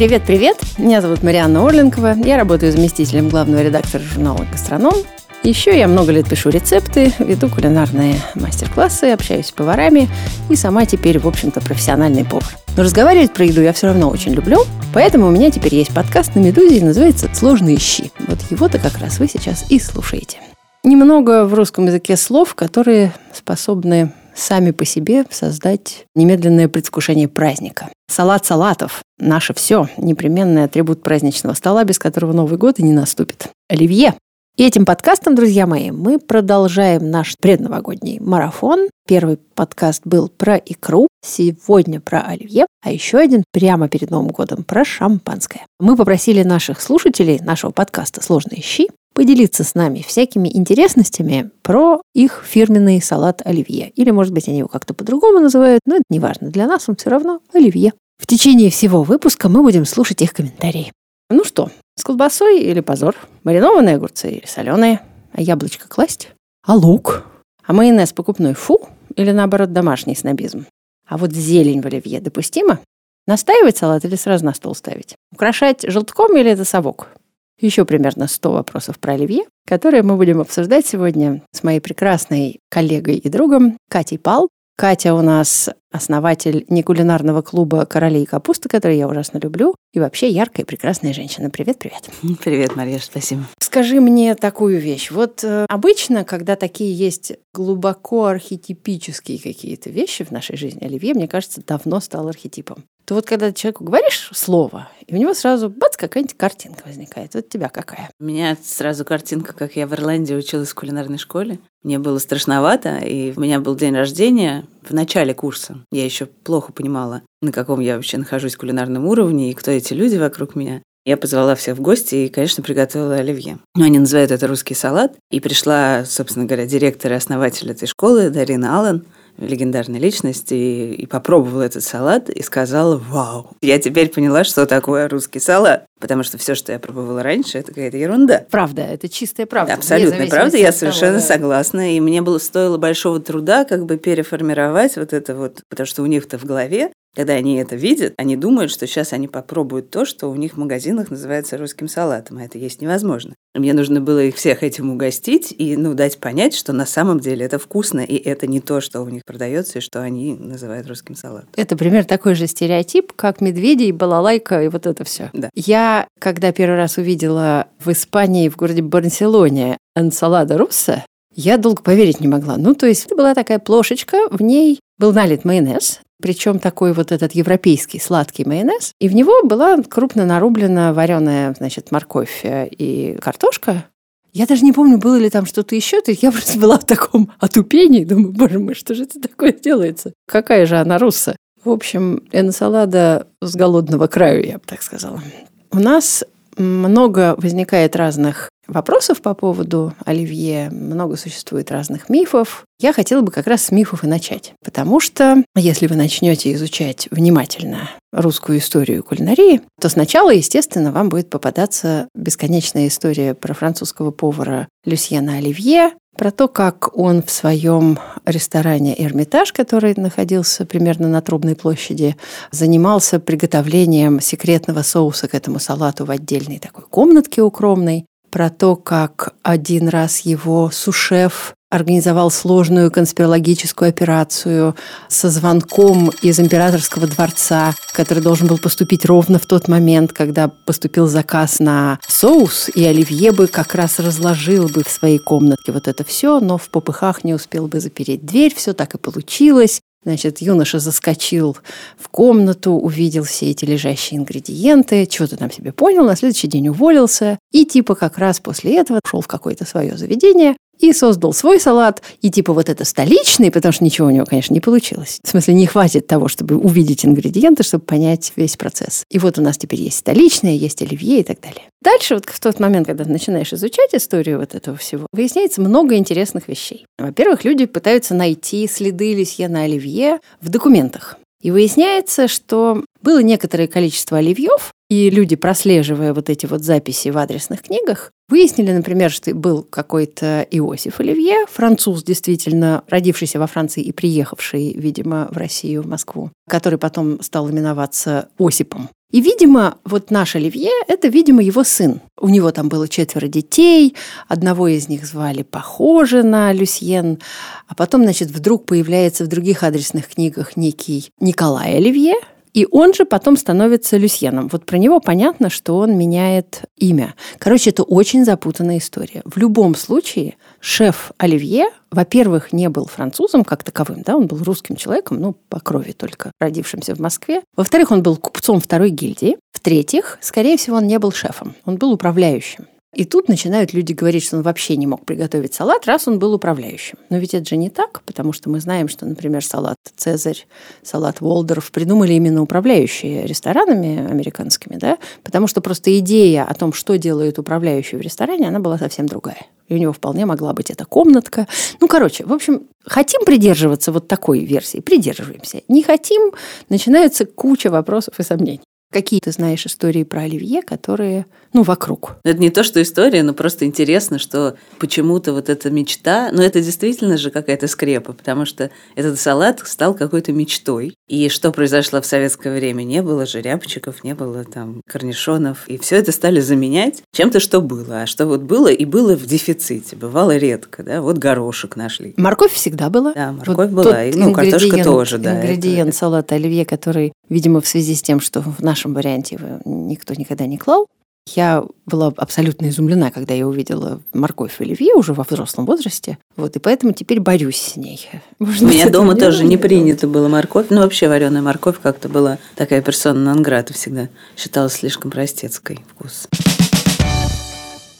Привет-привет! Меня зовут Марианна Орленкова. Я работаю заместителем главного редактора журнала «Гастроном». Еще я много лет пишу рецепты, веду кулинарные мастер-классы, общаюсь с поварами и сама теперь, в общем-то, профессиональный повар. Но разговаривать про еду я все равно очень люблю, поэтому у меня теперь есть подкаст на «Медузе» называется «Сложные щи». Вот его-то как раз вы сейчас и слушаете. Немного в русском языке слов, которые способны сами по себе создать немедленное предвкушение праздника. Салат салатов – наше все, непременный атрибут праздничного стола, без которого Новый год и не наступит. Оливье и этим подкастом, друзья мои, мы продолжаем наш предновогодний марафон. Первый подкаст был про икру, сегодня про оливье, а еще один прямо перед Новым годом про шампанское. Мы попросили наших слушателей нашего подкаста «Сложные щи» поделиться с нами всякими интересностями про их фирменный салат оливье. Или, может быть, они его как-то по-другому называют, но это не важно. Для нас он все равно оливье. В течение всего выпуска мы будем слушать их комментарии. Ну что, с колбасой или позор? Маринованные огурцы или соленые? А яблочко класть? А лук? А майонез покупной фу? Или наоборот домашний снобизм? А вот зелень в оливье допустимо? Настаивать салат или сразу на стол ставить? Украшать желтком или это совок? Еще примерно 100 вопросов про оливье, которые мы будем обсуждать сегодня с моей прекрасной коллегой и другом Катей Пал. Катя у нас основатель некулинарного клуба «Короли и капуста», который я ужасно люблю, и вообще яркая и прекрасная женщина. Привет-привет. Привет, Мария, спасибо. Скажи мне такую вещь. Вот э, обычно, когда такие есть глубоко архетипические какие-то вещи в нашей жизни, оливье, мне кажется, давно стал архетипом то вот когда человеку говоришь слово, и у него сразу бац, какая-нибудь картинка возникает. Вот тебя какая? У меня сразу картинка, как я в Ирландии училась в кулинарной школе. Мне было страшновато, и у меня был день рождения в начале курса. Я еще плохо понимала, на каком я вообще нахожусь кулинарном уровне, и кто эти люди вокруг меня. Я позвала всех в гости и, конечно, приготовила оливье. Ну, они называют это русский салат. И пришла, собственно говоря, директор и основатель этой школы Дарина Аллен – легендарной личности, и, и попробовала этот салат и сказала «Вау!». Я теперь поняла, что такое русский салат, потому что все, что я пробовала раньше, это какая-то ерунда. Правда, это чистая правда. Абсолютно правда, я совершенно того, да. согласна. И мне было стоило большого труда как бы переформировать вот это вот, потому что у них-то в голове когда они это видят, они думают, что сейчас они попробуют то, что у них в магазинах называется русским салатом, а это есть невозможно. Мне нужно было их всех этим угостить и ну, дать понять, что на самом деле это вкусно, и это не то, что у них продается, и что они называют русским салатом. Это пример такой же стереотип, как медведи и балалайка, и вот это все. Да. Я, когда первый раз увидела в Испании, в городе Барселоне, ансалада русса, я долго поверить не могла. Ну, то есть это была такая плошечка, в ней был налит майонез, причем такой вот этот европейский сладкий майонез. И в него была крупно нарублена вареная, значит, морковь э, и картошка. Я даже не помню, было ли там что-то еще. То есть я просто была в таком отупении. Думаю, боже мой, что же это такое делается? Какая же она русса? В общем, энсалада с голодного краю, я бы так сказала. У нас много возникает разных вопросов по поводу оливье, много существует разных мифов. Я хотела бы как раз с мифов и начать. Потому что если вы начнете изучать внимательно русскую историю кулинарии, то сначала, естественно, вам будет попадаться бесконечная история про французского повара Люсьена Оливье, про то, как он в своем ресторане «Эрмитаж», который находился примерно на Трубной площади, занимался приготовлением секретного соуса к этому салату в отдельной такой комнатке укромной, про то, как один раз его сушеф организовал сложную конспирологическую операцию со звонком из императорского дворца, который должен был поступить ровно в тот момент, когда поступил заказ на соус, и Оливье бы как раз разложил бы в своей комнатке вот это все, но в попыхах не успел бы запереть дверь, все так и получилось. Значит, юноша заскочил в комнату, увидел все эти лежащие ингредиенты, что-то там себе понял, на следующий день уволился. И типа как раз после этого шел в какое-то свое заведение, и создал свой салат, и типа вот это столичный, потому что ничего у него, конечно, не получилось. В смысле, не хватит того, чтобы увидеть ингредиенты, чтобы понять весь процесс. И вот у нас теперь есть столичное, есть оливье и так далее. Дальше, вот в тот момент, когда ты начинаешь изучать историю вот этого всего, выясняется много интересных вещей. Во-первых, люди пытаются найти следы Лисье на оливье в документах. И выясняется, что было некоторое количество оливьев, и люди, прослеживая вот эти вот записи в адресных книгах, выяснили, например, что был какой-то Иосиф Оливье, француз, действительно родившийся во Франции и приехавший, видимо, в Россию, в Москву, который потом стал именоваться Осипом. И, видимо, вот наш Оливье – это, видимо, его сын. У него там было четверо детей, одного из них звали похоже на Люсьен, а потом, значит, вдруг появляется в других адресных книгах некий Николай Оливье, и он же потом становится Люсьеном. Вот про него понятно, что он меняет имя. Короче, это очень запутанная история. В любом случае, шеф Оливье, во-первых, не был французом как таковым, да, он был русским человеком, ну, по крови только, родившимся в Москве. Во-вторых, он был купцом второй гильдии. В-третьих, скорее всего, он не был шефом, он был управляющим. И тут начинают люди говорить, что он вообще не мог приготовить салат, раз он был управляющим. Но ведь это же не так, потому что мы знаем, что, например, салат «Цезарь», салат «Волдорф» придумали именно управляющие ресторанами американскими, да? потому что просто идея о том, что делает управляющий в ресторане, она была совсем другая. И у него вполне могла быть эта комнатка. Ну, короче, в общем, хотим придерживаться вот такой версии, придерживаемся. Не хотим, начинается куча вопросов и сомнений. Какие ты знаешь истории про Оливье, которые, ну, вокруг? Это не то, что история, но просто интересно, что почему-то вот эта мечта, ну, это действительно же какая-то скрепа, потому что этот салат стал какой-то мечтой. И что произошло в советское время? Не было же рябчиков, не было там корнишонов, и все это стали заменять чем-то, что было. А что вот было, и было в дефиците, бывало редко, да, вот горошек нашли. Морковь всегда была. Да, морковь вот была, и, ну, картошка тоже, да. Ингредиент это... салата оливье, который, видимо, в связи с тем, что в наш нашем варианте его никто никогда не клал. Я была абсолютно изумлена, когда я увидела морковь в оливье уже во взрослом возрасте. Вот, и поэтому теперь борюсь с ней. Может, У меня дома тоже не принято было морковь. Ну, вообще вареная морковь как-то была такая персона нон-грата всегда. Считалась слишком простецкой вкус.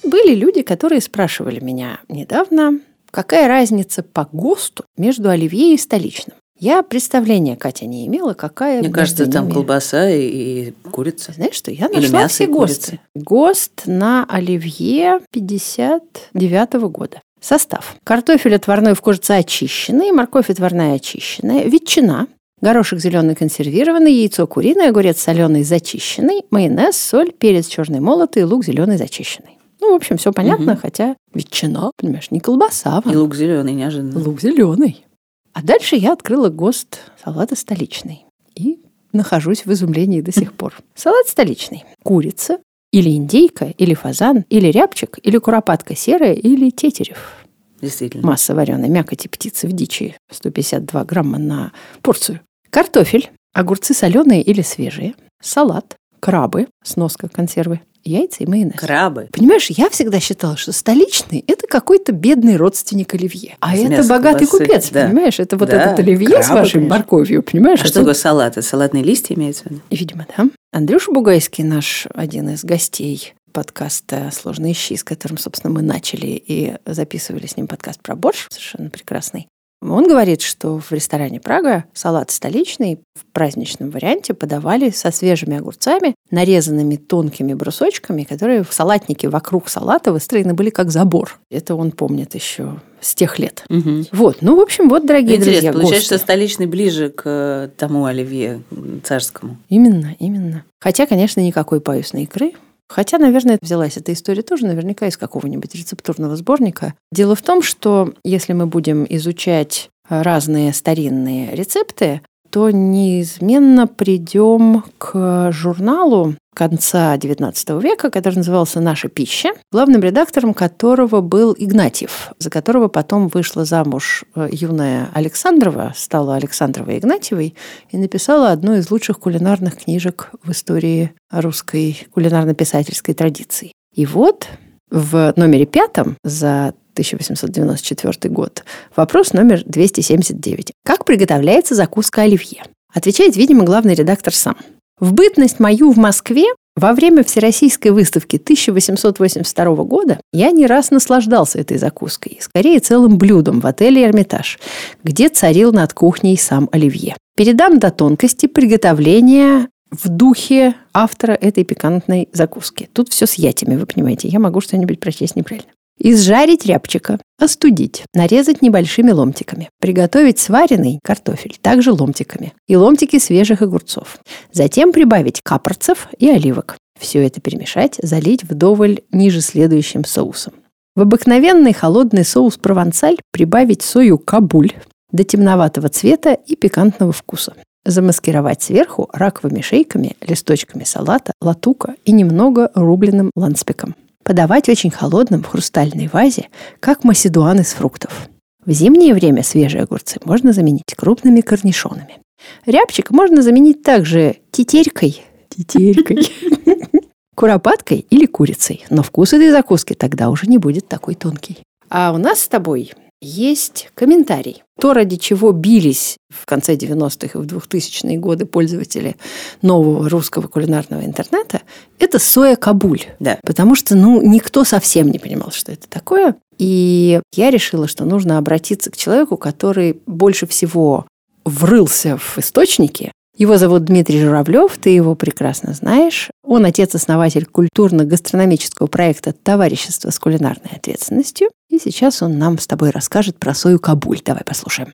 Были люди, которые спрашивали меня недавно, какая разница по ГОСТу между оливье и столичным. Я представления, Катя, не имела, какая... Мне кажется, там колбаса и, и курица. Знаешь что, я нашла Или мясо все ГОСТы. ГОСТ на оливье 59 -го года. Состав. Картофель отварной в кожице очищенный, морковь отварная очищенная, ветчина, горошек зеленый консервированный, яйцо куриное, огурец соленый зачищенный, майонез, соль, перец черный молотый, лук зеленый зачищенный. Ну, в общем, все понятно, угу. хотя ветчина, понимаешь, не колбаса. И лук зеленый неожиданно. Лук зеленый. А дальше я открыла ГОСТ салата столичный. И нахожусь в изумлении до сих пор. Салат столичный. Курица, или индейка, или фазан, или рябчик, или куропатка серая, или тетерев. Действительно. Масса вареной мякоти птицы в дичи. 152 грамма на порцию. Картофель, огурцы соленые или свежие, салат, крабы, сноска консервы, яйца и майонез. Крабы. Понимаешь, я всегда считала, что столичный – это какой-то бедный родственник оливье. А С это богатый колбасы. купец, да. понимаешь? Это вот да. этот оливье Крабы, с вашей конечно. морковью, понимаешь? А, а что такое салат? Салатные листья имеется в виду? Видимо, да. Андрюша Бугайский, наш один из гостей подкаста «Сложные щи», с которым, собственно, мы начали и записывали с ним подкаст про борщ, совершенно прекрасный. Он говорит, что в ресторане Прага салат столичный в праздничном варианте подавали со свежими огурцами, нарезанными тонкими брусочками, которые в салатнике вокруг салата выстроены были как забор. Это он помнит еще с тех лет. Угу. Вот, ну, в общем, вот, дорогие Интересно, друзья, получается, гости. что столичный ближе к э, тому оливье царскому. Именно, именно. Хотя, конечно, никакой паюсной икры, Хотя, наверное, взялась эта история тоже наверняка из какого-нибудь рецептурного сборника. Дело в том, что если мы будем изучать разные старинные рецепты, то неизменно придем к журналу конца XIX века, который назывался «Наша пища», главным редактором которого был Игнатьев, за которого потом вышла замуж э, юная Александрова, стала Александровой Игнатьевой и написала одну из лучших кулинарных книжек в истории русской кулинарно-писательской традиции. И вот в номере пятом за 1894 год. Вопрос номер 279. Как приготовляется закуска оливье? Отвечает, видимо, главный редактор сам. В бытность мою в Москве во время Всероссийской выставки 1882 года я не раз наслаждался этой закуской, скорее целым блюдом в отеле «Эрмитаж», где царил над кухней сам Оливье. Передам до тонкости приготовления в духе автора этой пикантной закуски. Тут все с ятями, вы понимаете. Я могу что-нибудь прочесть неправильно. Изжарить рябчика, остудить, нарезать небольшими ломтиками. Приготовить сваренный картофель, также ломтиками. И ломтики свежих огурцов. Затем прибавить капорцев и оливок. Все это перемешать, залить вдоволь ниже следующим соусом. В обыкновенный холодный соус провансаль прибавить сою кабуль до темноватого цвета и пикантного вкуса. Замаскировать сверху раковыми шейками, листочками салата, латука и немного рубленым ланспеком. Подавать очень холодным в хрустальной вазе, как маседуан из фруктов. В зимнее время свежие огурцы можно заменить крупными корнишонами. Рябчик можно заменить также тетерькой, тетерькой, куропаткой или курицей. Но вкус этой закуски тогда уже не будет такой тонкий. А у нас с тобой есть комментарий. То, ради чего бились в конце 90-х и в 2000-е годы пользователи нового русского кулинарного интернета, это соя кабуль. Да. Потому что, ну, никто совсем не понимал, что это такое. И я решила, что нужно обратиться к человеку, который больше всего врылся в источники его зовут Дмитрий Журавлев, ты его прекрасно знаешь. Он отец-основатель культурно-гастрономического проекта «Товарищество с кулинарной ответственностью». И сейчас он нам с тобой расскажет про сою кабуль. Давай послушаем.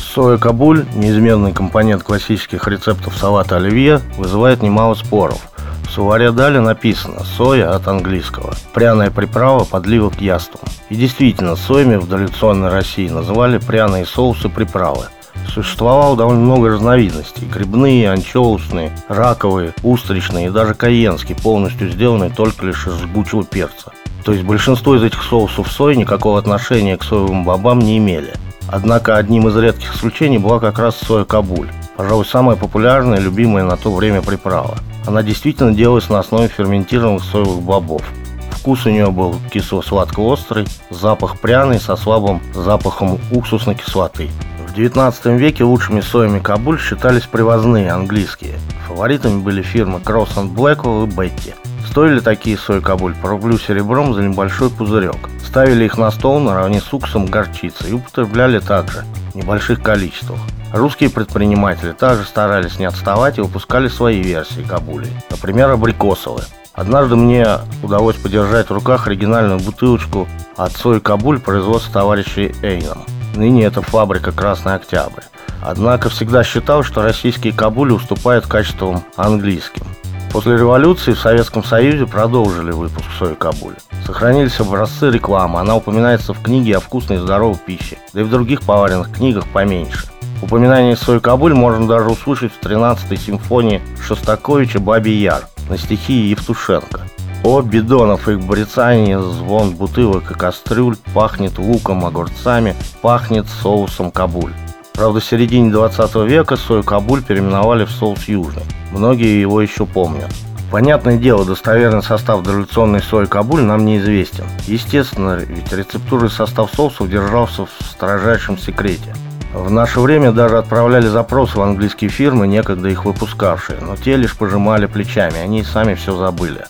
Соя кабуль, неизменный компонент классических рецептов салата оливье, вызывает немало споров. В словаре Дали написано «соя» от английского. Пряная приправа подлива к яствам. И действительно, соями в дореволюционной России называли пряные соусы приправы – Существовало довольно много разновидностей. Грибные, анчоусные, раковые, устричные и даже каенские, полностью сделанные только лишь из жгучего перца. То есть большинство из этих соусов сои никакого отношения к соевым бобам не имели. Однако одним из редких исключений была как раз соя кабуль. Пожалуй, самая популярная и любимая на то время приправа. Она действительно делалась на основе ферментированных соевых бобов. Вкус у нее был кисло-сладко-острый, запах пряный со слабым запахом уксусной кислоты. XIX веке лучшими соями Кабуль считались привозные, английские. Фаворитами были фирмы Cross Blackwell и Betty. Стоили такие сои Кабуль по рублю серебром за небольшой пузырек. Ставили их на стол наравне с уксусом горчицы и употребляли также в небольших количествах. Русские предприниматели также старались не отставать и выпускали свои версии кабулей, например, абрикосовые. Однажды мне удалось подержать в руках оригинальную бутылочку от сои Кабуль производства товарищей Эйном. Ныне это фабрика «Красный Октябрь». Однако всегда считал, что российские кабули уступают качествам английским. После революции в Советском Союзе продолжили выпуск сои кабуль. Сохранились образцы рекламы, она упоминается в книге о вкусной и здоровой пище, да и в других поваренных книгах поменьше. Упоминание сои кабуль можно даже услышать в 13-й симфонии Шостаковича «Бабий Яр» на стихи Евтушенко – о, бидонов их брецание, звон бутылок и кастрюль, пахнет луком, огурцами, пахнет соусом кабуль. Правда, в середине 20 века сою кабуль переименовали в соус южный. Многие его еще помнят. Понятное дело, достоверный состав дореволюционной сои кабуль нам неизвестен. Естественно, ведь рецептура и состав соусов держался в строжайшем секрете. В наше время даже отправляли запросы в английские фирмы, некогда их выпускавшие, но те лишь пожимали плечами, они сами все забыли.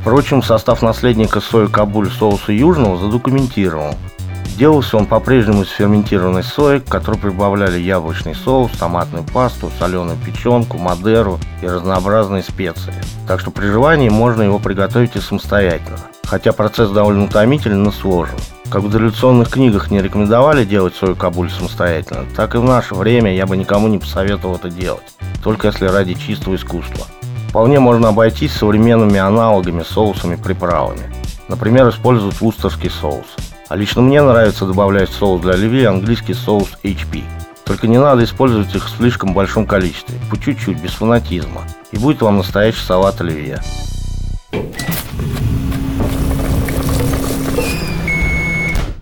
Впрочем, состав наследника сои кабуль соуса южного задокументирован. Делался он по-прежнему из ферментированной сои, к которой прибавляли яблочный соус, томатную пасту, соленую печенку, мадеру и разнообразные специи. Так что при желании можно его приготовить и самостоятельно. Хотя процесс довольно утомительный, но сложен. Как в дореволюционных книгах не рекомендовали делать сою кабуль самостоятельно, так и в наше время я бы никому не посоветовал это делать, только если ради чистого искусства. Вполне можно обойтись современными аналогами, соусами, приправами. Например, использовать вустерский соус. А лично мне нравится добавлять соус для оливье английский соус HP. Только не надо использовать их в слишком большом количестве, по чуть-чуть, без фанатизма. И будет вам настоящий салат оливье.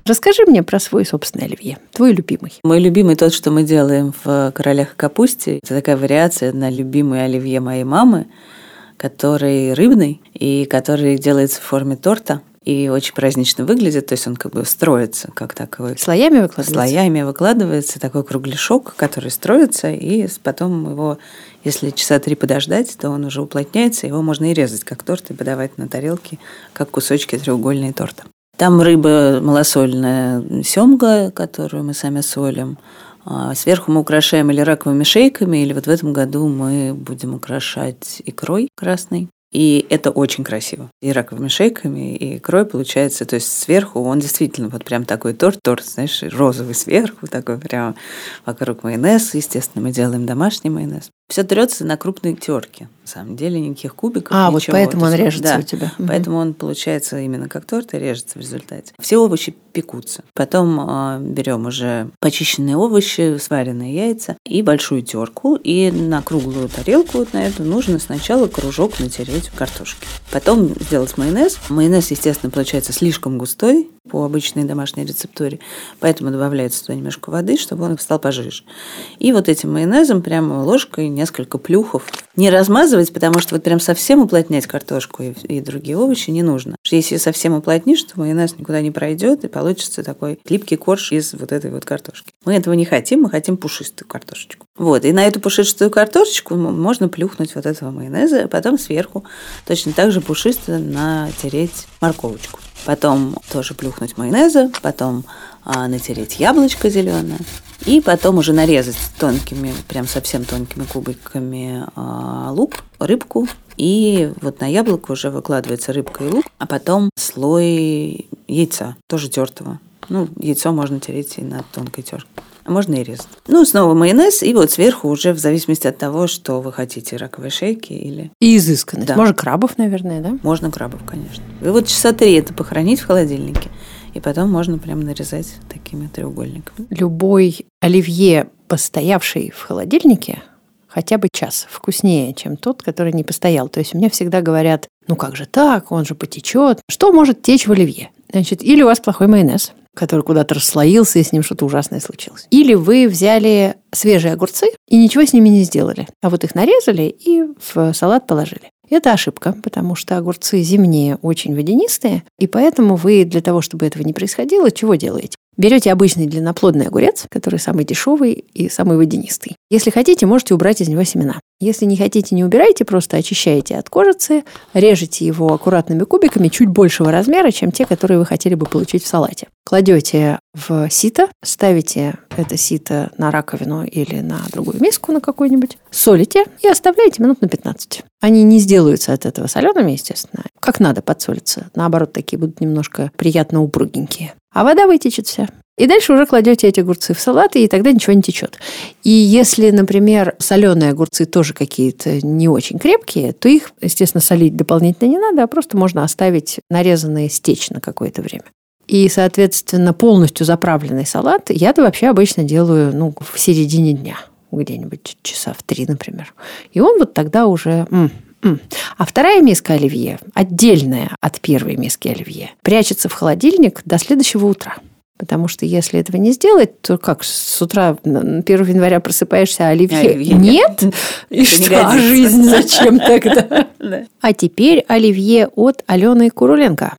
Расскажи мне про свой собственный оливье, твой любимый. Мой любимый тот, что мы делаем в «Королях капусте». Это такая вариация на любимый оливье моей мамы, который рыбный и который делается в форме торта и очень празднично выглядит, то есть он как бы строится, как такой... Слоями выкладывается? Слоями выкладывается такой кругляшок, который строится, и потом его, если часа три подождать, то он уже уплотняется, его можно и резать как торт, и подавать на тарелке, как кусочки треугольные торта. Там рыба малосольная семга, которую мы сами солим. А сверху мы украшаем или раковыми шейками, или вот в этом году мы будем украшать икрой красной. И это очень красиво. И раковыми шейками, и икрой получается. То есть сверху он действительно вот прям такой торт, торт, знаешь, розовый сверху, такой прям вокруг майонез. Естественно, мы делаем домашний майонез. Все трется на крупной терке. На самом деле никаких кубиков. А, ничего. вот поэтому он режется да, у тебя. Поэтому он получается именно как торт и режется в результате. Все овощи пекутся. Потом э, берем уже почищенные овощи, сваренные яйца и большую терку. И на круглую тарелку вот на эту нужно сначала кружок натереть картошки. Потом сделать майонез. Майонез, естественно, получается слишком густой по обычной домашней рецептуре. Поэтому добавляется туда немножко воды, чтобы он стал пожиже. И вот этим майонезом прямо ложкой несколько плюхов. Не размазывать, потому что вот прям совсем уплотнять картошку и, и другие овощи не нужно. Если совсем уплотнишь, то майонез никуда не пройдет, и получится такой липкий корж из вот этой вот картошки. Мы этого не хотим, мы хотим пушистую картошечку. Вот, и на эту пушистую картошечку можно плюхнуть вот этого майонеза, а потом сверху точно так же пушисто натереть морковочку. Потом тоже плюхнуть майонеза, потом а, натереть яблочко зеленое, и потом уже нарезать тонкими, прям совсем тонкими кубиками а, лук, рыбку. И вот на яблоко уже выкладывается рыбка и лук, а потом слой яйца, тоже тертого. Ну, яйцо можно тереть и на тонкой терке. А можно и резать. Ну, снова майонез, и вот сверху уже в зависимости от того, что вы хотите, раковые шейки или... И изысканность. Да. Может, крабов, наверное, да? Можно крабов, конечно. И вот часа три это похоронить в холодильнике. И потом можно прям нарезать такими треугольниками. Любой оливье, постоявший в холодильнике, хотя бы час вкуснее, чем тот, который не постоял. То есть у меня всегда говорят, ну как же так, он же потечет. Что может течь в оливье? Значит, или у вас плохой майонез, который куда-то расслоился, и с ним что-то ужасное случилось. Или вы взяли свежие огурцы и ничего с ними не сделали, а вот их нарезали и в салат положили. Это ошибка, потому что огурцы зимние очень водянистые, и поэтому вы для того, чтобы этого не происходило, чего делаете? Берете обычный длинноплодный огурец, который самый дешевый и самый водянистый. Если хотите, можете убрать из него семена. Если не хотите, не убирайте, просто очищаете от кожицы, режете его аккуратными кубиками чуть большего размера, чем те, которые вы хотели бы получить в салате. Кладете в сито, ставите это сито на раковину или на другую миску на какую-нибудь, солите и оставляете минут на 15. Они не сделаются от этого солеными, естественно. Как надо подсолиться. Наоборот, такие будут немножко приятно упругенькие. А вода вытечет вся. И дальше уже кладете эти огурцы в салат, и тогда ничего не течет. И если, например, соленые огурцы тоже какие-то не очень крепкие, то их, естественно, солить дополнительно не надо, а просто можно оставить нарезанные стечь на какое-то время. И, соответственно, полностью заправленный салат я-то вообще обычно делаю ну, в середине дня, где-нибудь часа в три, например. И он вот тогда уже м, а вторая миска оливье, отдельная от первой миски оливье, прячется в холодильник до следующего утра. Потому что если этого не сделать, то как с утра 1 января просыпаешься, а оливье, оливье нет? И что, а жизнь зачем тогда? А теперь оливье от Алены Куруленко.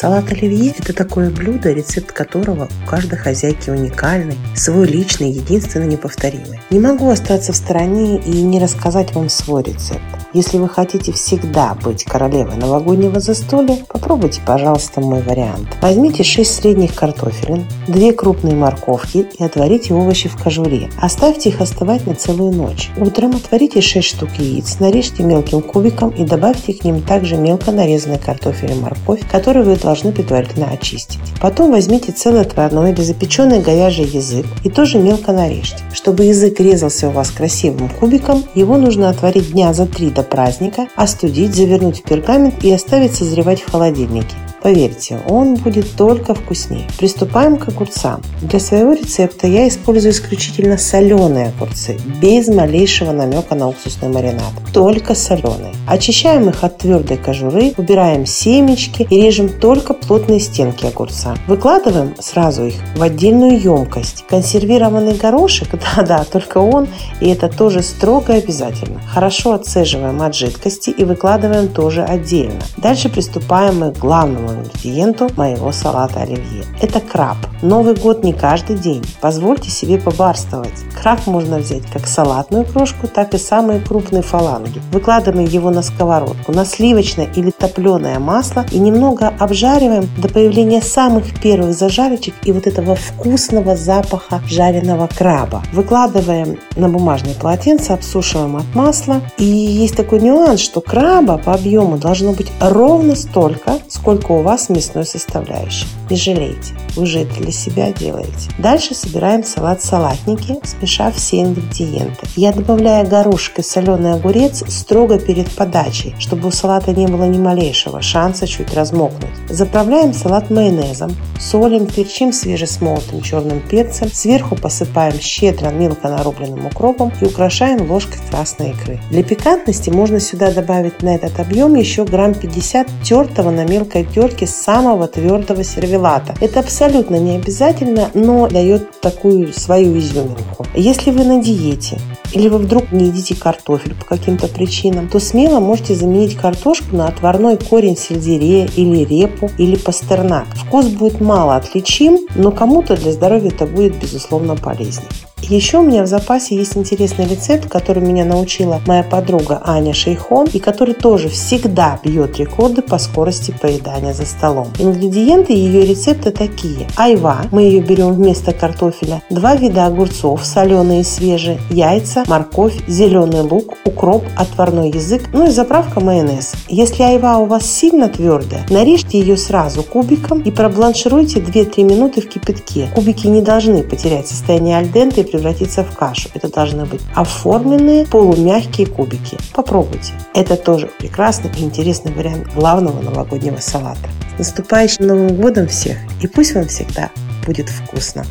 Салат оливье – это такое блюдо, рецепт которого у каждой хозяйки уникальный, свой личный, единственно неповторимый. Не могу остаться в стороне и не рассказать вам свой рецепт. Если вы хотите всегда быть королевой новогоднего застолья, попробуйте, пожалуйста, мой вариант. Возьмите 6 средних картофелин, 2 крупные морковки и отварите овощи в кожуре. Оставьте их остывать на целую ночь. Утром отварите 6 штук яиц, нарежьте мелким кубиком и добавьте к ним также мелко нарезанный картофель и морковь, который вы должны предварительно очистить. Потом возьмите целый отварной или запеченный говяжий язык и тоже мелко нарежьте. Чтобы язык резался у вас красивым кубиком, его нужно отварить дня за 3 до праздника, остудить, завернуть в пергамент и оставить созревать в холодильнике. Поверьте, он будет только вкуснее. Приступаем к огурцам. Для своего рецепта я использую исключительно соленые огурцы, без малейшего намека на уксусный маринад. Только соленые. Очищаем их от твердой кожуры, убираем семечки и режем только плотные стенки огурца. Выкладываем сразу их в отдельную емкость. Консервированный горошек, да-да, только он, и это тоже строго обязательно. Хорошо отцеживаем от жидкости и выкладываем тоже отдельно. Дальше приступаем мы к главному главному ингредиенту моего салата оливье. Это краб. Новый год не каждый день. Позвольте себе побарствовать. Краб можно взять как салатную крошку, так и самые крупные фаланги. Выкладываем его на сковородку, на сливочное или топленое масло и немного обжариваем до появления самых первых зажарочек и вот этого вкусного запаха жареного краба. Выкладываем на бумажное полотенце, обсушиваем от масла. И есть такой нюанс, что краба по объему должно быть ровно столько, сколько у вас мясной составляющей. Не жалейте, вы же это для себя делаете. Дальше собираем салат-салатники, смешав все ингредиенты. Я добавляю горошек и соленый огурец строго перед подачей, чтобы у салата не было ни малейшего шанса чуть размокнуть. Заправляем салат майонезом, солим, перчим свежесмолотым черным перцем, сверху посыпаем щедро мелко нарубленным укропом и украшаем ложкой красной икры. Для пикантности можно сюда добавить на этот объем еще грамм 50 тертого на мелкой терке самого твердого сервелата. Это абсолютно не обязательно, но дает такую свою изюминку. Если вы на диете или вы вдруг не едите картофель по каким-то причинам, то смело можете заменить картошку на отварной корень сельдерея или репу или пастернак. Вкус будет мало отличим, но кому-то для здоровья это будет безусловно полезнее. Еще у меня в запасе есть интересный рецепт, который меня научила моя подруга Аня Шейхон, и который тоже всегда бьет рекорды по скорости поедания за столом. Ингредиенты ее рецепта такие. Айва, мы ее берем вместо картофеля, два вида огурцов, соленые и свежие, яйца, морковь, зеленый лук, укроп, отварной язык, ну и заправка майонез. Если айва у вас сильно твердая, нарежьте ее сразу кубиком и пробланшируйте 2-3 минуты в кипятке. Кубики не должны потерять состояние альденте превратиться в кашу. Это должны быть оформленные полумягкие кубики. Попробуйте. Это тоже прекрасный и интересный вариант главного новогоднего салата. С наступающим Новым годом всех! И пусть вам всегда будет вкусно!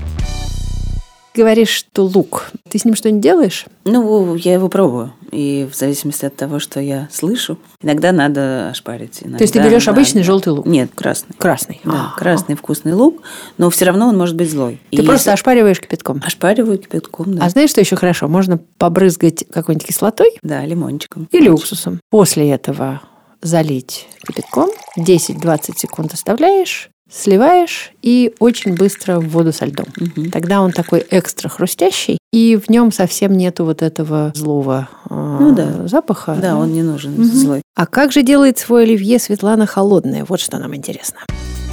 Говоришь, что лук. Ты с ним что-нибудь делаешь? Ну, я его пробую. И в зависимости от того, что я слышу, иногда надо ошпарить. Иногда То есть ты берешь надо... обычный желтый лук? Нет, красный. Красный. Да, А-а-а. красный вкусный лук, но все равно он может быть злой. Ты И просто если- ошпариваешь кипятком. ошпариваю кипятком, да. А знаешь, что еще хорошо? Можно побрызгать какой-нибудь кислотой Да, лимончиком. или уксусом. После этого залить кипятком, 10-20 секунд оставляешь, сливаешь и очень быстро в воду со льдом. Мгм. Тогда он такой экстра хрустящий, и в нем совсем нету вот этого злого э, Ну да. запаха. Да, он не нужен Мгм. злой. А как же делает свой оливье Светлана Холодная? Вот что нам интересно.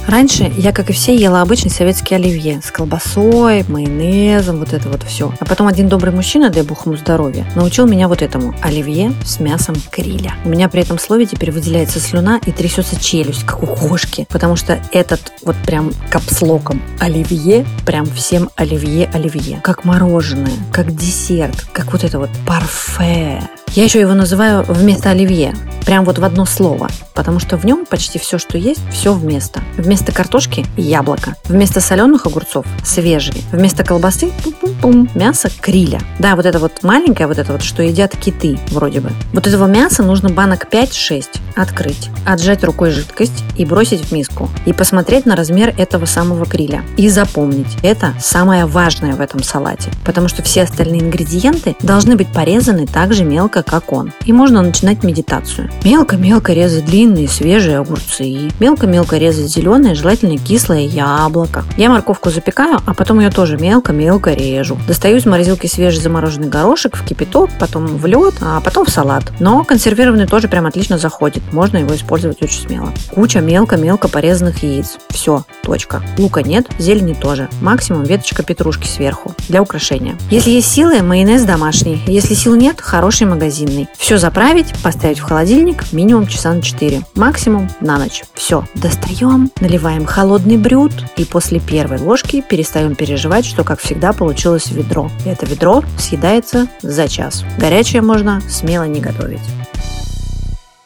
Раньше я, как и все, ела обычный советский оливье с колбасой, майонезом, вот это вот все. А потом один добрый мужчина, дай бог ему здоровья, научил меня вот этому – оливье с мясом криля. У меня при этом слове теперь выделяется слюна и трясется челюсть, как у кошки, потому что этот вот прям капслоком оливье, прям всем оливье-оливье. Как мороженое, как десерт, как вот это вот парфе. Я еще его называю вместо оливье, прям вот в одно слово, потому что в нем почти все, что есть, все вместо. Вместо картошки – яблоко, вместо соленых огурцов – свежие, вместо колбасы – пум-пум-пум, мясо криля. Да, вот это вот маленькое, вот это вот, что едят киты вроде бы. Вот этого мяса нужно банок 5-6 открыть, отжать рукой жидкость и бросить в миску. И посмотреть на размер этого самого криля. И запомнить, это самое важное в этом салате, потому что все остальные ингредиенты должны быть порезаны так же мелко, как он. И можно начинать медитацию. Мелко-мелко резать длинные свежие огурцы, мелко-мелко резать зеленое, желательно кислое яблоко. Я морковку запекаю, а потом ее тоже мелко-мелко режу. Достаю из морозилки свежий замороженный горошек в кипяток, потом в лед, а потом в салат. Но консервированный тоже прям отлично заходит. Можно его использовать очень смело. Куча мелко-мелко порезанных яиц. Все, точка. Лука нет, зелени тоже. Максимум веточка петрушки сверху для украшения. Если есть силы, майонез домашний. Если сил нет, хороший магазинный. Все заправить, поставить в холодильник минимум часа на 4. Максимум на ночь. Все, достаем, наливаем холодный брют и после первой ложки перестаем переживать, что как всегда получилось ведро. Это ведро съедается за час. Горячее можно смело не готовить.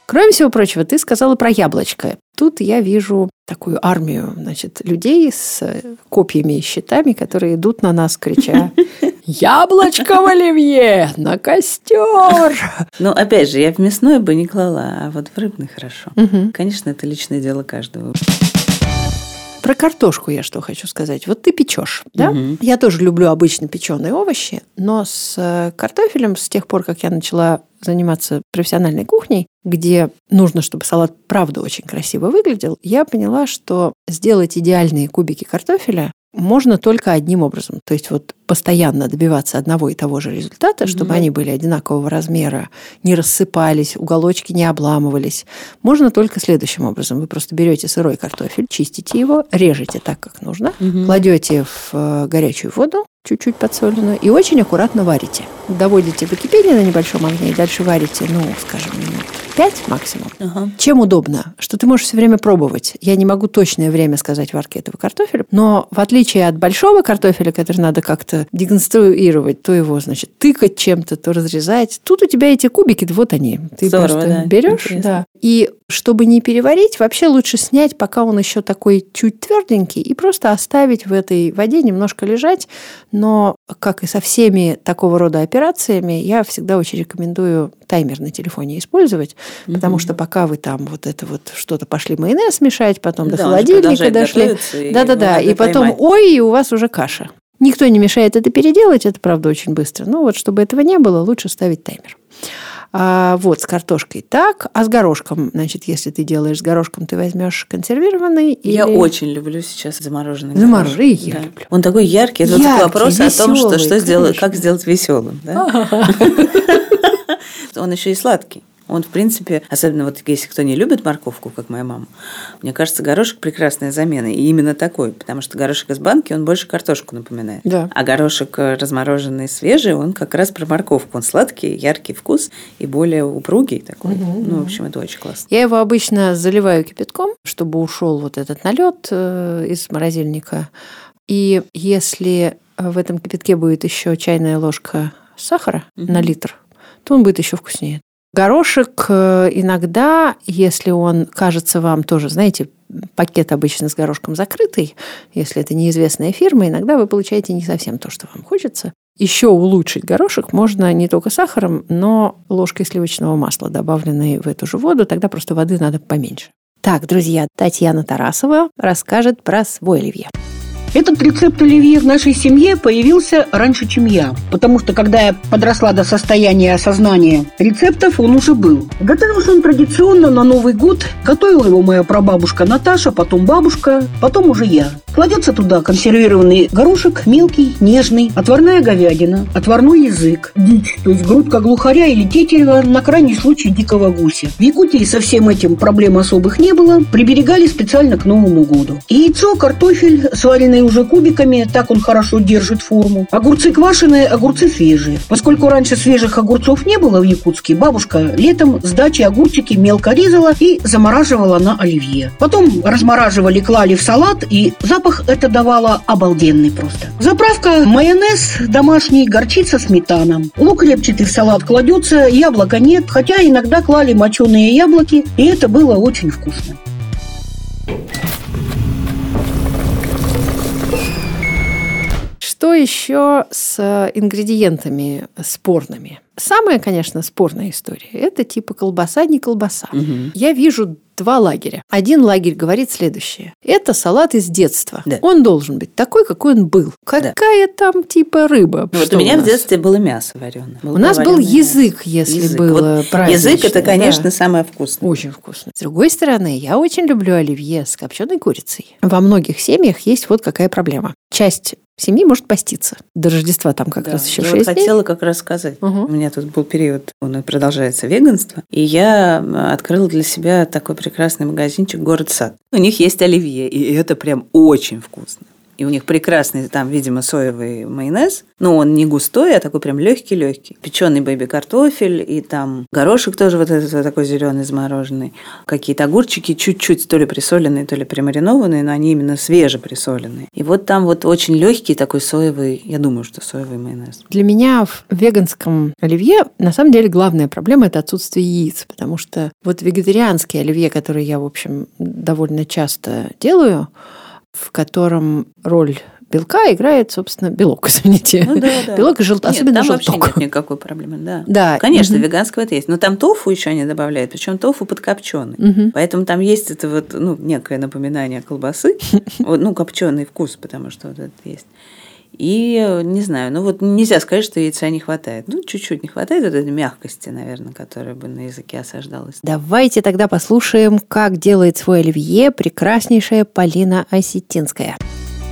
Кроме всего прочего, ты сказала про яблочко. Тут я вижу такую армию, значит, людей с копьями и щитами, которые идут на нас, крича «Яблочко в оливье! На костер!» Ну, опять же, я в мясное бы не клала, а вот в рыбный хорошо. Конечно, это личное дело каждого. Про картошку я что хочу сказать. Вот ты печешь, да? Мгм. Я тоже люблю обычно печеные овощи, но с э, картофелем с тех пор, как я начала заниматься профессиональной кухней, где нужно, чтобы салат правда очень красиво выглядел, я поняла, что сделать идеальные кубики картофеля можно только одним образом. То есть вот постоянно добиваться одного и того же результата, чтобы Мгм. они были одинакового размера, не рассыпались, уголочки не обламывались. Можно только следующим образом. Вы просто берете сырой картофель, чистите его, режете так, как нужно, Мгм. кладете в э, горячую воду, чуть-чуть подсоленную, и очень аккуратно варите. Доводите до кипения на небольшом огне, и дальше варите, ну, скажем, минут 5 максимум. Ага. Чем удобно? Что ты можешь все время пробовать. Я не могу точное время сказать варки этого картофеля, но в отличие от большого картофеля, который надо как-то деконструировать, то его, значит, тыкать чем-то, то разрезать. Тут у тебя эти кубики, вот они. Ты Здорово, просто да, берешь, интересно. да. И чтобы не переварить, вообще лучше снять, пока он еще такой чуть тверденький, и просто оставить в этой воде немножко лежать. Но, как и со всеми такого рода операциями, я всегда очень рекомендую таймер на телефоне использовать, потому Мгм. что пока вы там вот это вот что-то пошли майонез мешать, потом до Да, же холодильника дошли. готовиться, и Да-да-да, его и потом, поймать. ой, и у вас уже каша. Никто не мешает это переделать, это, правда, очень быстро. Но вот, чтобы этого не было, лучше ставить таймер. А, вот, с картошкой так. А с горошком, значит, если ты делаешь с горошком, ты возьмешь консервированный или... Я очень люблю сейчас замороженный Замороженный, я Да. люблю. Он такой яркий. Это Яркий, вопрос о том, что, что сделать, как сделать веселым. Да? Он еще и сладкий. Он, в принципе, особенно вот если кто не любит морковку, как моя мама, мне кажется, горошек прекрасная замена. И именно такой, потому что горошек из банки, он больше картошку напоминает. Да. А горошек э, размороженный свежий, он как раз про морковку. Он сладкий, яркий вкус и более упругий такой. Ну, в общем, это очень классно. Я его обычно заливаю кипятком, чтобы ушел вот этот налет э, из морозильника. И если в этом кипятке будет еще чайная ложка сахара Мгм. на литр, то он будет еще вкуснее. Горошек э, иногда, если он кажется вам тоже, знаете, пакет обычно с горошком закрытый, если это неизвестная фирма, иногда вы получаете не совсем то, что вам хочется. Еще улучшить горошек можно не только сахаром, но ложкой сливочного масла, добавленной в эту же воду, тогда просто воды надо поменьше. Так, друзья, Татьяна Тарасова расскажет про свой оливье. Этот рецепт оливье в нашей семье появился раньше, чем я. Потому что, когда я подросла до состояния осознания рецептов, он уже был. Готовился он традиционно на Новый год. Готовила его моя прабабушка Наташа, потом бабушка, потом уже я. Кладется туда консервированный горошек, мелкий, нежный, отварная говядина, отварной язык, дичь, то есть грудка глухаря или тетерева, на крайний случай дикого гуся. В Якутии со всем этим проблем особых не было, приберегали специально к Новому году. Яйцо, картофель, сваренный уже кубиками, так он хорошо держит форму. Огурцы квашеные, огурцы свежие. Поскольку раньше свежих огурцов не было в Якутске, бабушка летом с дачи огурчики мелко резала и замораживала на оливье. Потом размораживали, клали в салат, и запах это давало обалденный просто. Заправка майонез домашний, горчица, сметана. Лук репчатый в салат кладется, яблока нет, хотя иногда клали моченые яблоки, и это было очень вкусно. Что еще с э, ингредиентами спорными? Самая, конечно, спорная история – это типа колбаса, не колбаса. Мгм. Я вижу два лагеря. Один лагерь говорит следующее. Это салат из детства. Да. Он должен быть такой, какой он был. Какая там типа рыба? Ну, Вот у меня нас? в детстве было мясо вареное. У нас был язык, если Язык. было Вот праздничное, Язык это, да. конечно, самое вкусное. Очень вкусно. С другой стороны, я очень люблю оливье с копченой курицей. Во многих семьях есть вот какая проблема. Часть семьи может поститься. До Рождества там как Да, раз еще я 6 вот дней. хотела как раз сказать. Мгм. У меня тут был период, он и продолжается веганство, и я открыла для себя такой прекрасный магазинчик «Город Сад». У них есть оливье, и это прям очень вкусно. И у них прекрасный там, видимо, соевый майонез. Но он не густой, а такой прям легкий-легкий. Печеный бэби-картофель, и там горошек тоже вот этот вот такой зеленый замороженный. Какие-то огурчики чуть-чуть то ли присоленные, то ли примаринованные, но они именно свежеприсоленные. И вот там вот очень легкий такой соевый, я думаю, что соевый майонез. Для меня в веганском оливье на самом деле главная проблема – это отсутствие яиц, потому что вот вегетарианский оливье, который я, в общем, довольно часто делаю, в котором роль белка играет, собственно, белок, извините. Ну, да, да. Белок и Нет, особенно там желток. вообще нет никакой проблемы, да. Да. Конечно, Мгм. веганского это есть. Но там тофу еще они добавляют, причем тофу подкопченый. Мгм. Поэтому там есть это вот, ну, некое напоминание колбасы, ну, копченый вкус, потому что вот это есть. И, э, не знаю, ну вот нельзя сказать, что яйца не хватает. Ну, чуть-чуть не хватает вот этой мягкости, наверное, которая бы на языке осаждалась. Давайте тогда послушаем, как делает свой оливье прекраснейшая Полина Осетинская.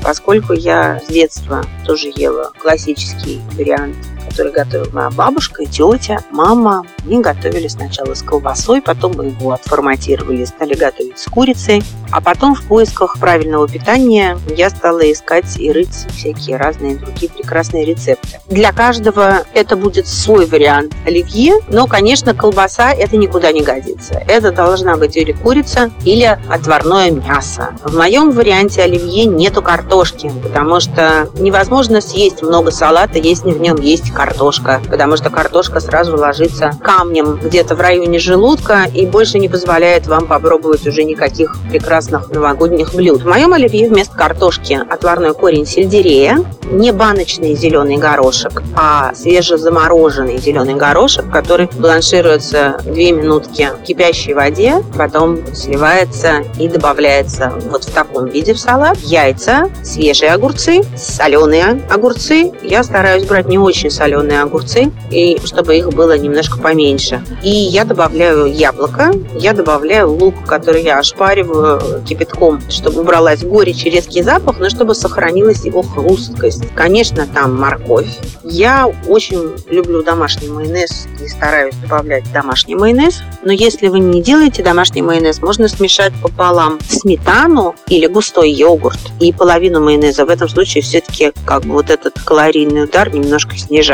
Поскольку я с детства тоже ела классический вариант, который готовила моя бабушка тетя, мама, они готовили сначала с колбасой, потом его отформатировали, стали готовить с курицей, а потом в поисках правильного питания я стала искать и рыть всякие разные другие прекрасные рецепты. Для каждого это будет свой вариант оливье, но, конечно, колбаса это никуда не годится. Это должна быть или курица, или отварное мясо. В моем варианте оливье нету картошки, потому что невозможно съесть много салата, если в нем есть картошка, потому что картошка сразу ложится камнем где-то в районе желудка и больше не позволяет вам попробовать уже никаких прекрасных новогодних блюд. В моем оливье вместо картошки отварной корень сельдерея, не баночный зеленый горошек, а свежезамороженный зеленый горошек, который бланшируется 2 минутки в кипящей воде, потом сливается и добавляется вот в таком виде в салат. Яйца, свежие огурцы, соленые огурцы. Я стараюсь брать не очень соленые огурцы, и чтобы их было немножко поменьше. И я добавляю яблоко, я добавляю лук, который я ошпариваю кипятком, чтобы убралась горечь и резкий запах, но чтобы сохранилась его хрусткость. Конечно, там морковь. Я очень люблю домашний майонез и стараюсь добавлять домашний майонез. Но если вы не делаете домашний майонез, можно смешать пополам сметану или густой йогурт и половину майонеза. В этом случае все-таки как бы вот этот калорийный удар немножко снижается.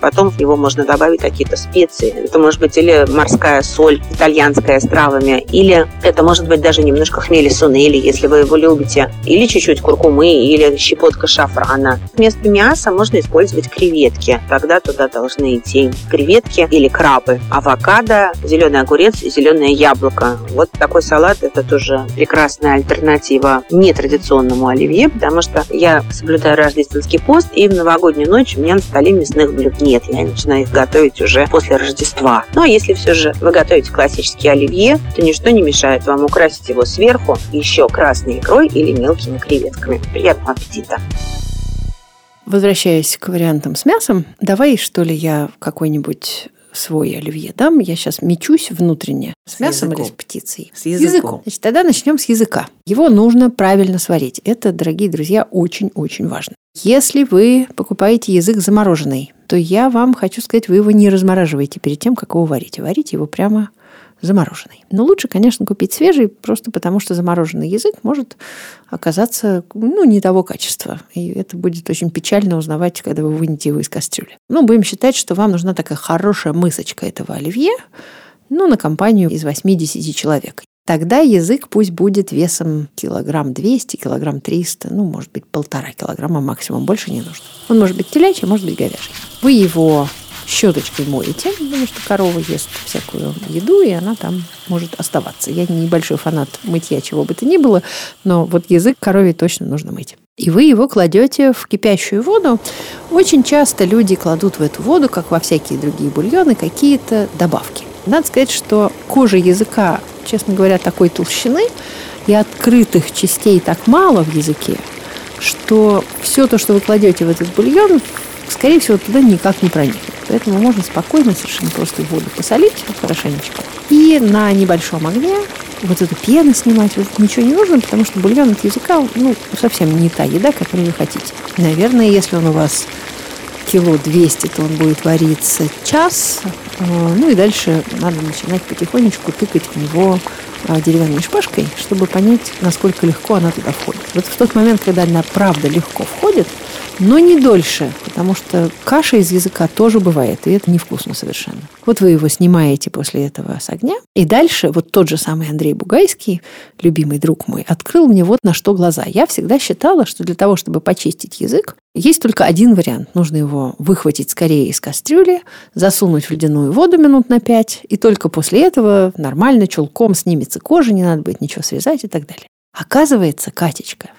Потом в него можно добавить какие-то специи. Это может быть или морская соль итальянская с травами, или это может быть даже немножко хмели сунели, если вы его любите, или чуть-чуть куркумы, или щепотка шафрана. Вместо мяса можно использовать креветки. Тогда туда должны идти креветки или крабы. Авокадо, зеленый огурец и зеленое яблоко. Вот такой салат – это тоже прекрасная альтернатива нетрадиционному оливье, потому что я соблюдаю рождественский пост, и в новогоднюю ночь у меня на столе мясных блюд нет. Я начинаю их готовить уже после Рождества. Ну а если все же вы готовите классический оливье, то ничто не мешает вам украсить его сверху еще красной икрой или мелкими креветками. Приятного аппетита! Возвращаясь к вариантам с мясом, давай, что ли, я какой-нибудь свой оливье дам. Я сейчас мечусь внутренне. С, С мясом языком. или с птицей? С языком. Значит, тогда начнем с языка. Его нужно правильно сварить. Это, дорогие друзья, очень-очень важно. Если вы покупаете язык замороженный, то я вам хочу сказать, вы его не размораживаете перед тем, как его варите. Варите его прямо замороженный. Но лучше, конечно, купить свежий, просто потому что замороженный язык может оказаться ну, не того качества. И это будет очень печально узнавать, когда вы вынете его из кастрюли. Ну, будем считать, что вам нужна такая хорошая мысочка этого оливье, ну, на компанию из 80 человек. Тогда язык пусть будет весом килограмм 200, килограмм 300, ну, может быть, полтора килограмма максимум, больше не нужно. Он может быть телячий, может быть говяжий. Вы его щеточкой моете, потому что корова ест всякую еду, и она там может оставаться. Я небольшой фанат мытья чего бы то ни было, но вот язык корове точно нужно мыть. И вы его кладете в кипящую воду. Очень часто люди кладут в эту воду, как во всякие другие бульоны, какие-то добавки. Надо сказать, что кожа языка, честно говоря, такой толщины, и открытых частей так мало в языке, что все то, что вы кладете в этот бульон, скорее всего, туда никак не проникнет. Поэтому можно спокойно, совершенно просто воду посолить хорошенечко. И на небольшом огне вот эту пену снимать, вот ничего не нужно, потому что бульон от языка, ну, совсем не та еда, которую вы хотите. Наверное, если он у вас кило 200, то он будет вариться час. Э, Ну и дальше надо начинать потихонечку тыкать в него э, деревянной шпажкой, чтобы понять, насколько легко она туда входит. Вот в тот момент, когда она правда легко входит, но не дольше, потому что каша из языка тоже бывает, и это невкусно совершенно. Вот вы его снимаете после этого с огня, и дальше вот тот же самый Андрей Бугайский, любимый друг мой, открыл мне вот на что глаза. Я всегда считала, что для того, чтобы почистить язык, есть только один вариант. Нужно его выхватить скорее из кастрюли, засунуть в ледяную воду минут на пять, и только после этого нормально чулком снимется кожа, не надо будет ничего связать и так далее. Оказывается, Катечка,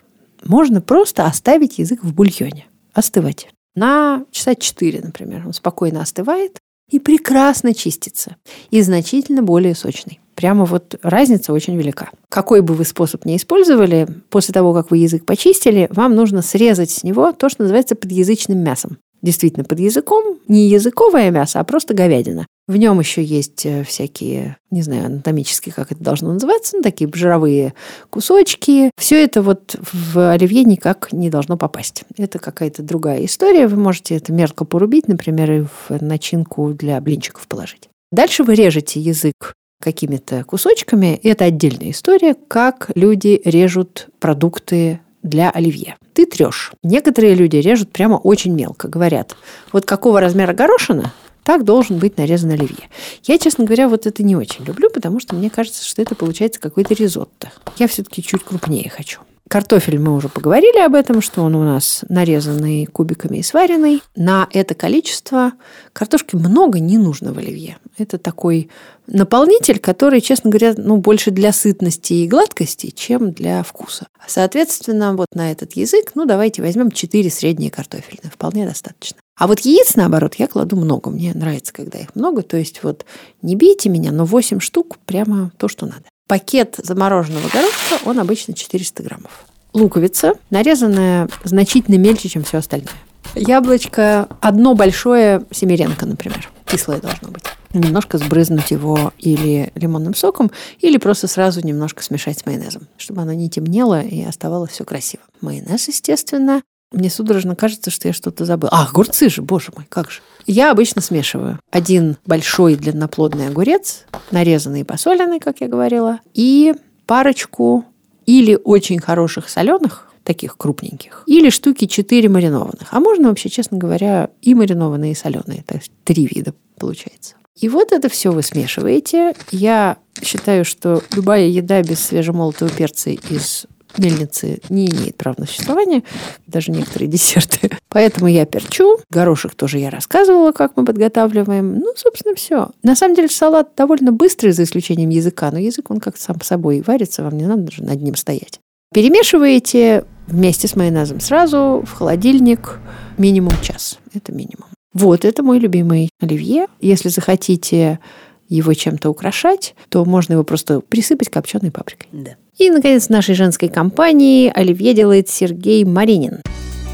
можно просто оставить язык в бульоне, остывать. На часа 4, например, он спокойно остывает и прекрасно чистится. И значительно более сочный. Прямо вот разница очень велика. Какой бы вы способ ни использовали, после того, как вы язык почистили, вам нужно срезать с него то, что называется подъязычным мясом действительно под языком, не языковое мясо, а просто говядина. В нем еще есть э, всякие, не знаю, анатомические, как это должно называться, ну, такие жировые кусочки. Все это вот в оливье никак не должно попасть. Это какая-то другая история. Вы можете это мелко порубить, например, и в начинку для блинчиков положить. Дальше вы режете язык какими-то кусочками. И это отдельная история, как люди режут продукты для оливье. Ты трешь. Некоторые люди режут прямо очень мелко. Говорят, вот какого размера горошина, так должен быть нарезан оливье. Я, честно говоря, вот это не очень люблю, потому что мне кажется, что это получается какой-то ризотто. Я все-таки чуть крупнее хочу. Картофель мы уже поговорили об этом, что он у нас нарезанный кубиками и сваренный. На это количество картошки много не нужно в оливье. Это такой наполнитель, который, честно говоря, ну, больше для сытности и гладкости, чем для вкуса. Соответственно, вот на этот язык, ну, давайте возьмем 4 средние картофельные. Вполне достаточно. А вот яиц, наоборот, я кладу много. Мне нравится, когда их много. То есть вот не бейте меня, но 8 штук прямо то, что надо. Пакет замороженного горошка, он обычно 400 граммов. Луковица, нарезанная значительно мельче, чем все остальное. Яблочко одно большое семеренко, например. Кислое должно быть. Немножко сбрызнуть его или лимонным соком, или просто сразу немножко смешать с майонезом, чтобы оно не темнело и оставалось все красиво. Майонез, естественно. Мне судорожно кажется, что я что-то забыла. А, огурцы же, боже мой, как же. Я обычно смешиваю один большой длинноплодный огурец, нарезанный и посоленный, как я говорила, и парочку или очень хороших соленых, таких крупненьких, или штуки 4 маринованных. А можно вообще, честно говоря, и маринованные, и соленые. То есть три вида получается. И вот это все вы смешиваете. Я считаю, что любая еда без свежемолотого перца из мельницы не имеет права на существование, даже некоторые десерты. Поэтому я перчу. Горошек тоже я рассказывала, как мы подготавливаем. Ну, собственно, все. На самом деле салат довольно быстрый, за исключением языка, но язык, он как сам собой варится, вам не надо даже над ним стоять. Перемешиваете вместе с майонезом сразу в холодильник минимум час. Это минимум. Вот, это мой любимый оливье. Если захотите его чем-то украшать, то можно его просто присыпать копченой паприкой. Да. И, наконец, в нашей женской компании оливье делает Сергей Маринин.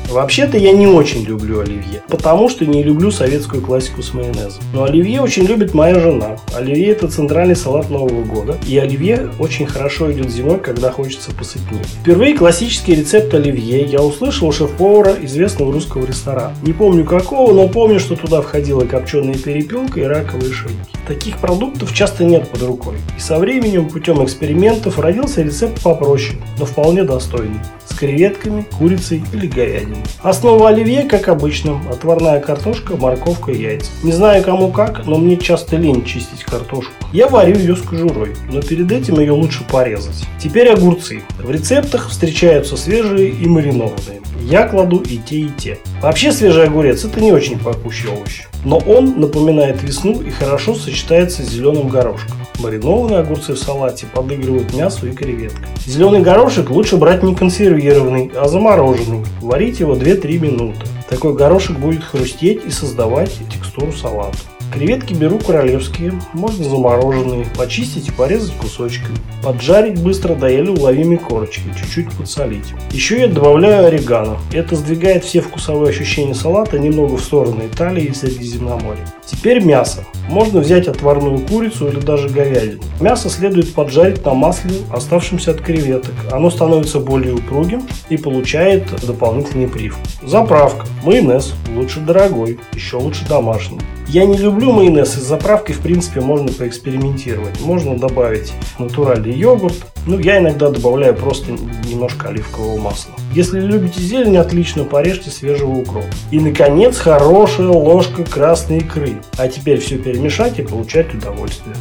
Вообще-то я не очень люблю оливье, потому что не люблю советскую классику с майонезом. Но оливье очень любит моя жена. Оливье – это центральный салат Нового года. И оливье очень хорошо идет зимой, когда хочется посытнее. Впервые классический рецепт оливье я услышал у шеф-повара известного русского ресторана. Не помню какого, но помню, что туда входила копченая перепелка и раковые шейки. Таких продуктов часто нет под рукой. И со временем, путем экспериментов, родился рецепт попроще, но вполне достойный креветками, курицей или говядиной. Основа оливье, как обычно, отварная картошка, морковка и яйца. Не знаю кому как, но мне часто лень чистить картошку. Я варю ее с кожурой, но перед этим ее лучше порезать. Теперь огурцы. В рецептах встречаются свежие и маринованные. Я кладу и те, и те. Вообще свежий огурец это не очень пахучий овощ, но он напоминает весну и хорошо сочетается с зеленым горошком. Маринованные огурцы в салате подыгрывают мясу и креветкам. Зеленый горошек лучше брать не консервированный, а замороженный. Варить его 2-3 минуты. Такой горошек будет хрустеть и создавать текстуру салата. Креветки беру королевские, можно замороженные, почистить и порезать кусочками. Поджарить быстро до еле уловимой корочки, чуть-чуть подсолить. Еще я добавляю орегано. Это сдвигает все вкусовые ощущения салата немного в сторону Италии и Средиземноморья. Теперь мясо. Можно взять отварную курицу или даже говядину. Мясо следует поджарить на масле, оставшемся от креветок. Оно становится более упругим и получает дополнительный привкус. Заправка. Майонез. Лучше дорогой, еще лучше домашний. Я не люблю майонез, и с заправкой в принципе можно поэкспериментировать. Можно добавить натуральный йогурт. Ну, я иногда добавляю просто немножко оливкового масла. Если любите зелень, отлично порежьте свежего укропа. И, наконец, хорошая ложка красной икры. А теперь все перемешать и получать удовольствие.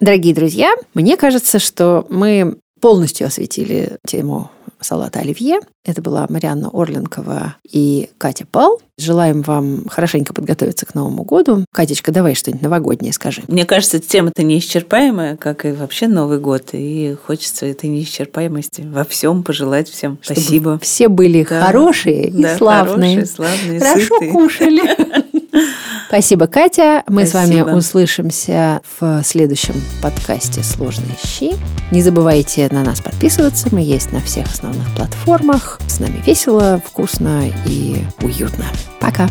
Дорогие друзья, мне кажется, что мы полностью осветили тему салата оливье. Это была Марианна Орленкова и Катя Пал. Желаем вам хорошенько подготовиться к Новому году. Катечка, давай что-нибудь новогоднее скажи. Мне кажется, тема-то неисчерпаемая, как и вообще Новый год. И хочется этой неисчерпаемости во всем пожелать всем Чтобы спасибо. Все были Да. хорошие и Да, славные. хорошие, славные, Хорошо сытые. кушали. Спасибо, Катя. Мы с вами Спасибо. услышимся в следующем подкасте «Сложные щи». Не забывайте на нас подписываться. Мы есть на всех основных платформах. С нами весело, вкусно и уютно. Пока.